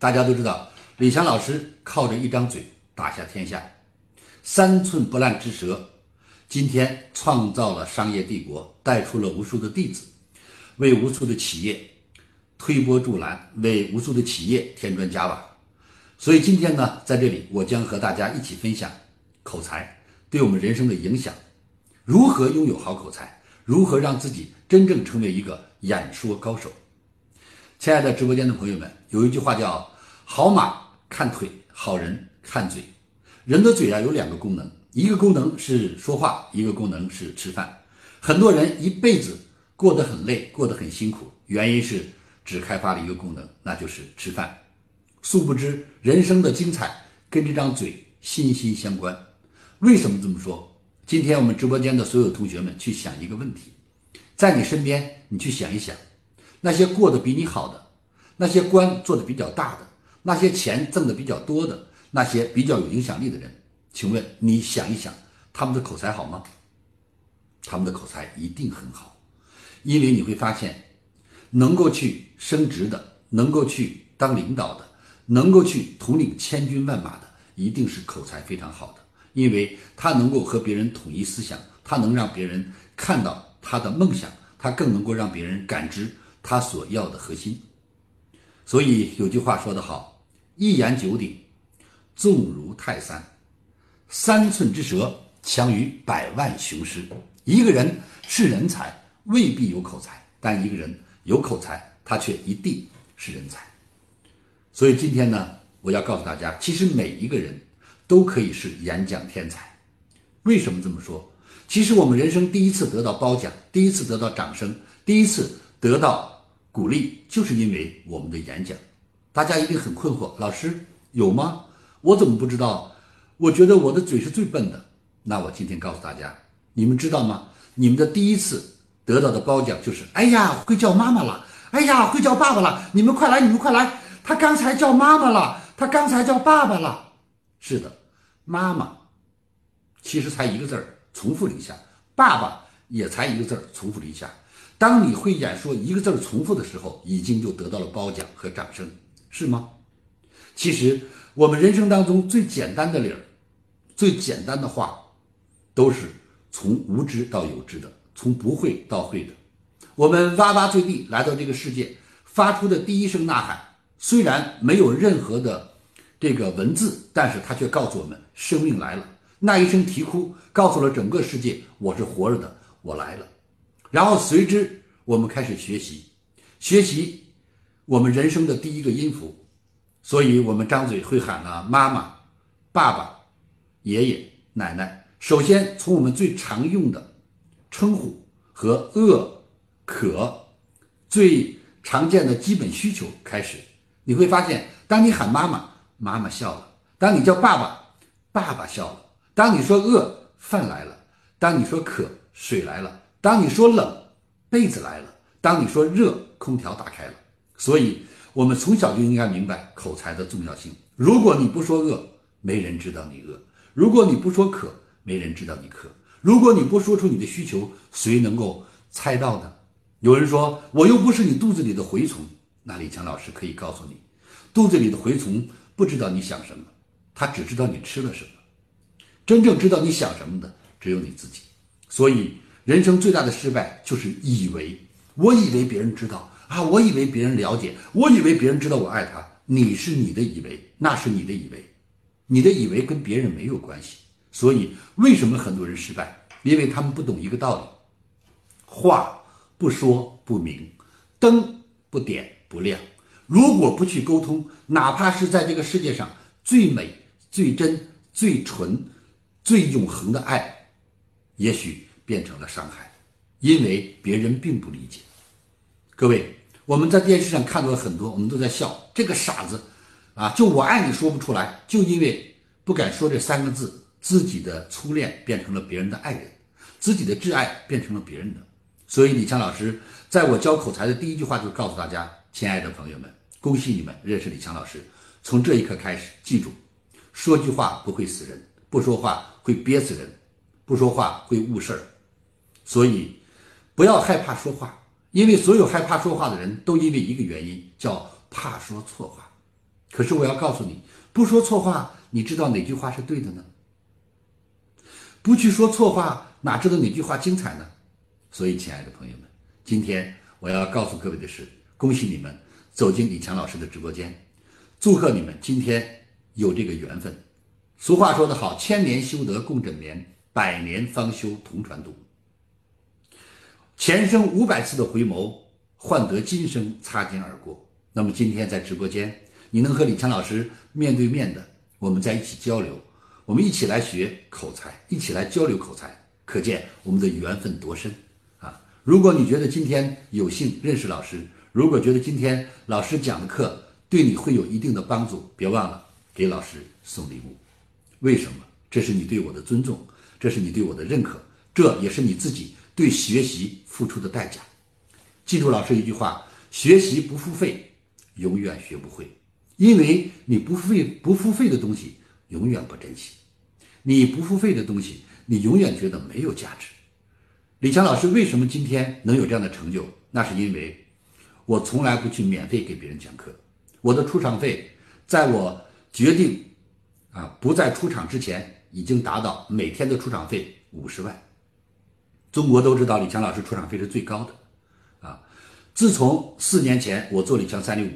大家都知道，李强老师靠着一张嘴打下天下，三寸不烂之舌，今天创造了商业帝国，带出了无数的弟子，为无数的企业推波助澜，为无数的企业添砖加瓦。所以今天呢，在这里我将和大家一起分享口才对我们人生的影响，如何拥有好口才，如何让自己真正成为一个演说高手。亲爱的直播间的朋友们，有一句话叫“好马看腿，好人看嘴”。人的嘴啊有两个功能，一个功能是说话，一个功能是吃饭。很多人一辈子过得很累，过得很辛苦，原因是只开发了一个功能，那就是吃饭。殊不知，人生的精彩跟这张嘴息息相关。为什么这么说？今天我们直播间的所有同学们去想一个问题，在你身边，你去想一想。那些过得比你好的，那些官做的比较大的，那些钱挣的比较多的，那些比较有影响力的人，请问你想一想，他们的口才好吗？他们的口才一定很好，因为你会发现，能够去升职的，能够去当领导的，能够去统领千军万马的，一定是口才非常好的，因为他能够和别人统一思想，他能让别人看到他的梦想，他更能够让别人感知。他所要的核心，所以有句话说得好：“一言九鼎，重如泰山；三寸之舌，强于百万雄师。”一个人是人才，未必有口才；但一个人有口才，他却一定是人才。所以今天呢，我要告诉大家，其实每一个人都可以是演讲天才。为什么这么说？其实我们人生第一次得到褒奖，第一次得到掌声，第一次。得到鼓励，就是因为我们的演讲。大家一定很困惑，老师有吗？我怎么不知道？我觉得我的嘴是最笨的。那我今天告诉大家，你们知道吗？你们的第一次得到的褒奖就是：哎呀，会叫妈妈了！哎呀，会叫爸爸了！你们快来，你们快来！他刚才叫妈妈了，他刚才叫爸爸了。是的，妈妈其实才一个字儿，重复了一下；爸爸也才一个字儿，重复了一下。当你会演说一个字儿重复的时候，已经就得到了褒奖和掌声，是吗？其实我们人生当中最简单的理儿，最简单的话，都是从无知到有知的，从不会到会的。我们哇哇坠地来到这个世界，发出的第一声呐喊，虽然没有任何的这个文字，但是它却告诉我们生命来了。那一声啼哭，告诉了整个世界，我是活着的，我来了。然后随之，我们开始学习，学习我们人生的第一个音符，所以我们张嘴会喊了妈妈、爸爸、爷爷、奶奶。首先从我们最常用的称呼和饿、渴最常见的基本需求开始，你会发现，当你喊妈妈，妈妈笑了；当你叫爸爸，爸爸笑了；当你说饿，饭来了；当你说渴，水来了。当你说冷，被子来了；当你说热，空调打开了。所以，我们从小就应该明白口才的重要性。如果你不说饿，没人知道你饿；如果你不说渴，没人知道你渴；如果你不说出你的需求，谁能够猜到呢？有人说，我又不是你肚子里的蛔虫。那李强老师可以告诉你，肚子里的蛔虫不知道你想什么，他只知道你吃了什么。真正知道你想什么的，只有你自己。所以。人生最大的失败就是以为，我以为别人知道啊，我以为别人了解，我以为别人知道我爱他。你是你的以为，那是你的以为，你的以为跟别人没有关系。所以，为什么很多人失败？因为他们不懂一个道理：话不说不明，灯不点不亮。如果不去沟通，哪怕是在这个世界上最美、最真、最纯、最永恒的爱，也许。变成了伤害，因为别人并不理解。各位，我们在电视上看到很多，我们都在笑这个傻子，啊，就我爱你说不出来，就因为不敢说这三个字，自己的初恋变成了别人的爱人，自己的挚爱变成了别人的。所以李强老师在我教口才的第一句话就告诉大家：亲爱的朋友们，恭喜你们认识李强老师。从这一刻开始，记住，说句话不会死人，不说话会憋死人，不说话会误事儿。所以，不要害怕说话，因为所有害怕说话的人都因为一个原因，叫怕说错话。可是我要告诉你，不说错话，你知道哪句话是对的呢？不去说错话，哪知道哪句话精彩呢？所以，亲爱的朋友们，今天我要告诉各位的是，恭喜你们走进李强老师的直播间，祝贺你们今天有这个缘分。俗话说得好，千年修得共枕眠，百年方休同船渡。前生五百次的回眸，换得今生擦肩而过。那么今天在直播间，你能和李强老师面对面的，我们在一起交流。我们一起来学口才，一起来交流口才，可见我们的缘分多深啊！如果你觉得今天有幸认识老师，如果觉得今天老师讲的课对你会有一定的帮助，别忘了给老师送礼物。为什么？这是你对我的尊重，这是你对我的认可，这也是你自己对学习付出的代价。记住老师一句话：学习不付费，永远学不会，因为你不付费不付费的东西，永远不珍惜。你不付费的东西，你永远觉得没有价值。李强老师为什么今天能有这样的成就？那是因为，我从来不去免费给别人讲课。我的出场费，在我决定啊不再出场之前，已经达到每天的出场费五十万。中国都知道李强老师出场费是最高的，啊，自从四年前我做李强三六五，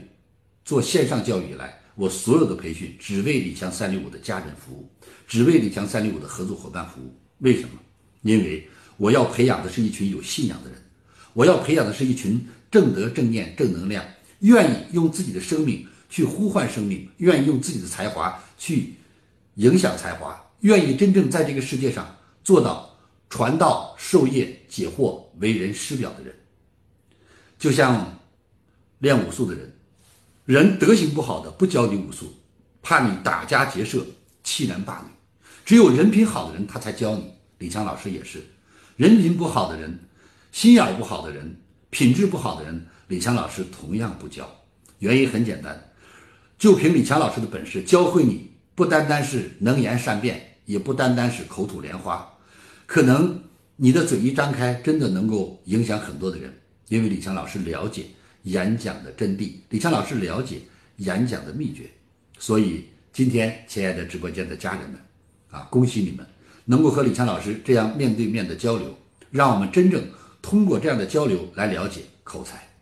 做线上教育以来，我所有的培训只为李强三六五的家人服务。只为李强三六五的合作伙伴服务，为什么？因为我要培养的是一群有信仰的人，我要培养的是一群正德、正念、正能量，愿意用自己的生命去呼唤生命，愿意用自己的才华去影响才华，愿意真正在这个世界上做到传道授业解惑、为人师表的人。就像练武术的人，人德行不好的不教你武术，怕你打家劫舍。欺男霸女，只有人品好的人他才教你。李强老师也是，人品不好的人，心眼不好的人，品质不好的人，李强老师同样不教。原因很简单，就凭李强老师的本事，教会你不单单是能言善辩，也不单单是口吐莲花，可能你的嘴一张开，真的能够影响很多的人。因为李强老师了解演讲的真谛，李强老师了解演讲的秘诀，所以。今天，亲爱的直播间的家人们，啊，恭喜你们能够和李强老师这样面对面的交流，让我们真正通过这样的交流来了解口才。